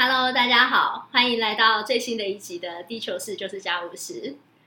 Hello，大家好，欢迎来到最新的一集的《地球事就是家务事》。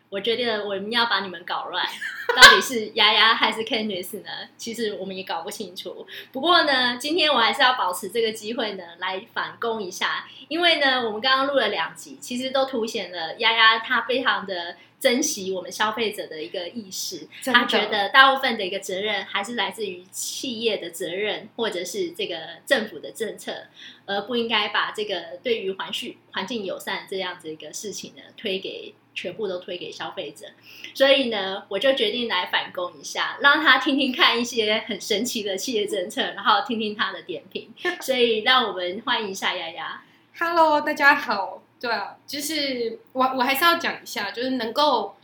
我觉得，我们要把你们搞乱，到底是丫丫还是 Candice 呢？其实我们也搞不清楚。不过呢，今天我还是要保持这个机会呢，来反攻一下。因为呢，我们刚刚录了两集，其实都凸显了丫丫她非常的珍惜我们消费者的一个意识。真的她觉得大部分的一个责任还是来自于企业的责任，或者是这个政府的政策，而不应该把这个对于环境环境友善这样子一个事情呢，推给全部都推给消费者。所以呢，我就决定来反攻一下，让他听听看一些很神奇的企业政策，然后听听他的点评。所以，让我们欢迎一下丫丫。Hello，大家好。对啊，就是我我还是要讲一下，就是能够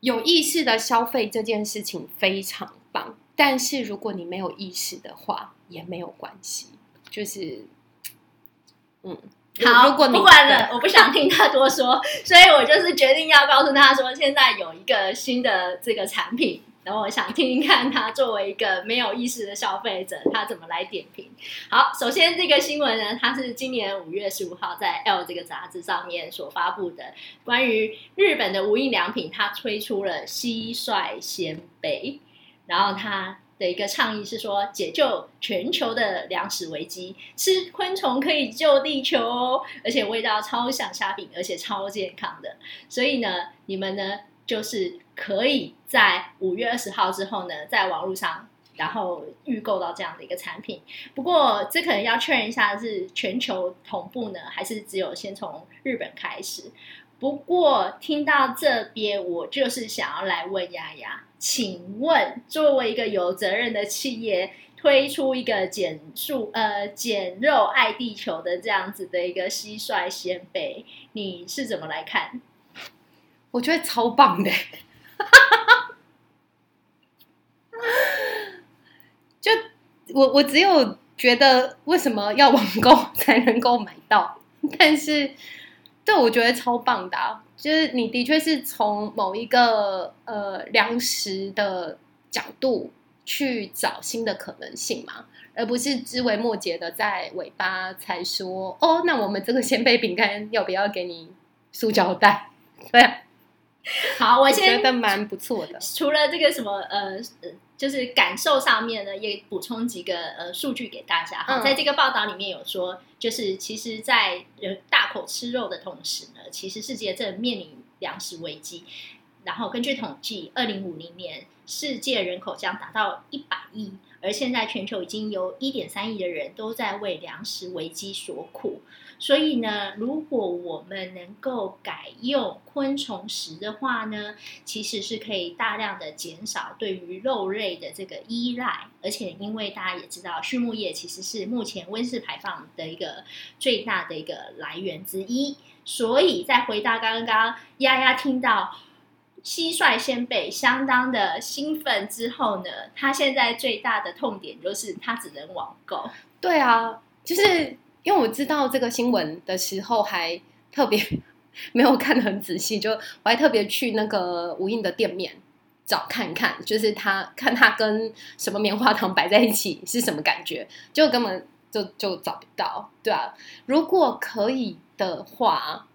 有意识的消费这件事情非常棒，但是如果你没有意识的话，也没有关系。就是，嗯，好，如果你不管了，我不想听他多说，所以我就是决定要告诉他说，现在有一个新的这个产品，然后我想听听看他作为一个没有意识的消费者，他怎么来点评。好，首先这个新闻呢，它是今年五月十五号在 L 这个杂志上面所发布的，关于日本的无印良品，它推出了蟋蟀鲜贝，然后它。的一个倡议是说，解救全球的粮食危机，吃昆虫可以救地球哦，而且味道超像虾饼，而且超健康的。所以呢，你们呢就是可以在五月二十号之后呢，在网络上然后预购到这样的一个产品。不过这可能要确认一下是全球同步呢，还是只有先从日本开始？不过听到这边，我就是想要来问丫丫，请问作为一个有责任的企业，推出一个减速呃减肉爱地球的这样子的一个蟋蟀鲜贝，你是怎么来看？我觉得超棒的。就我我只有觉得为什么要网购才能够买到，但是对我觉得超棒的啊、就是你的确是从某一个呃粮食的角度去找新的可能性嘛，而不是枝微末节的在尾巴才说哦，那我们这个鲜贝饼干要不要给你塑胶袋？对啊，好，我觉得蛮不错的。除了这个什么呃呃，就是感受上面呢，也补充几个呃数据给大家哈。嗯在这个报道里面有说，就是其实，在人大口吃肉的同时呢，其实世界正面临粮食危机。然后根据统计，二零五零年世界人口将达到一百亿，而现在全球已经有一点三亿的人都在为粮食危机所苦。所以呢，如果我们能够改用昆虫食的话呢，其实是可以大量的减少对于肉类的这个依赖，而且因为大家也知道，畜牧业其实是目前温室排放的一个最大的一个来源之一，所以再回到刚刚丫丫听到。蟋蟀先辈相当的兴奋之后呢，他现在最大的痛点就是他只能网购。对啊，就是因为我知道这个新闻的时候，还特别 没有看得很仔细，就我还特别去那个无印的店面找看看，就是他看他跟什么棉花糖摆在一起是什么感觉，就根本就就找不到，对啊。如果可以的话，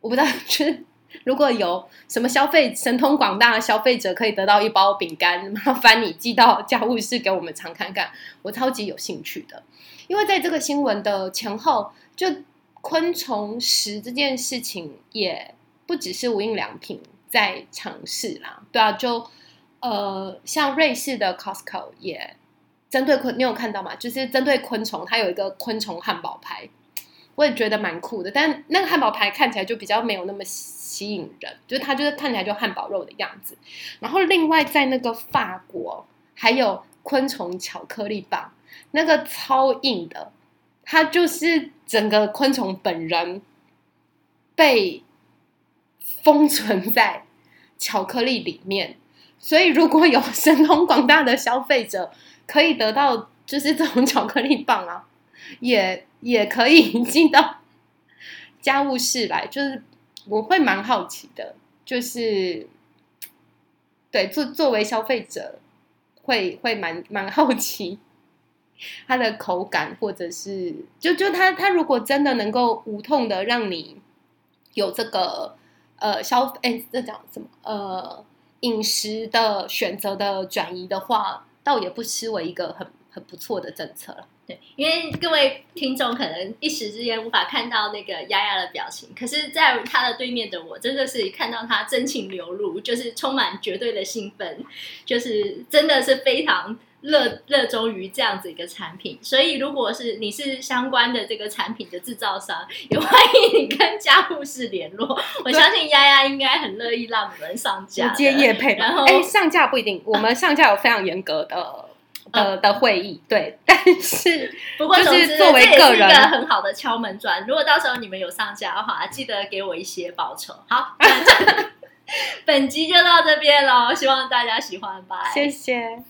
我不知道，就是如果有什么消费神通广大的消费者可以得到一包饼干，麻烦你寄到家务室给我们尝看看，我超级有兴趣的。因为在这个新闻的前后，就昆虫食这件事情，也不只是无印良品在尝试啦，对啊，就呃，像瑞士的 Costco 也针对昆，你有看到吗？就是针对昆虫，它有一个昆虫汉堡排，我也觉得蛮酷的，但那个汉堡排看起来就比较没有那么吸引人，就是它就是看起来就汉堡肉的样子。然后另外在那个法国还有昆虫巧克力棒，那个超硬的，它就是整个昆虫本人被封存在巧克力里面。所以，如果有神通广大的消费者可以得到就是这种巧克力棒啊，也也可以进到 家务室来，就是我会蛮好奇的，就是对作作为消费者会会蛮蛮好奇 它的口感，或者是就就它它如果真的能够无痛的让你有这个呃消哎这讲什么呃饮食的选择的转移的话，倒也不失为一个很很不错的政策了。对，因为各位听众可能一时之间无法看到那个丫丫的表情，可是，在他的对面的我，真的是看到他真情流露，就是充满绝对的兴奋，就是真的是非常热热衷于这样子一个产品。所以，如果是你是相关的这个产品的制造商，也欢迎你跟家护士联络。我相信丫丫应该很乐意让我们上架，直接业配。然后，哎，上架不一定，我们上架有非常严格的。的的会议对，但是 不过就是作为个人，一个很好的敲门砖。如果到时候你们有上架的话，记得给我一些报酬。好，本集就到这边喽，希望大家喜欢吧，谢谢。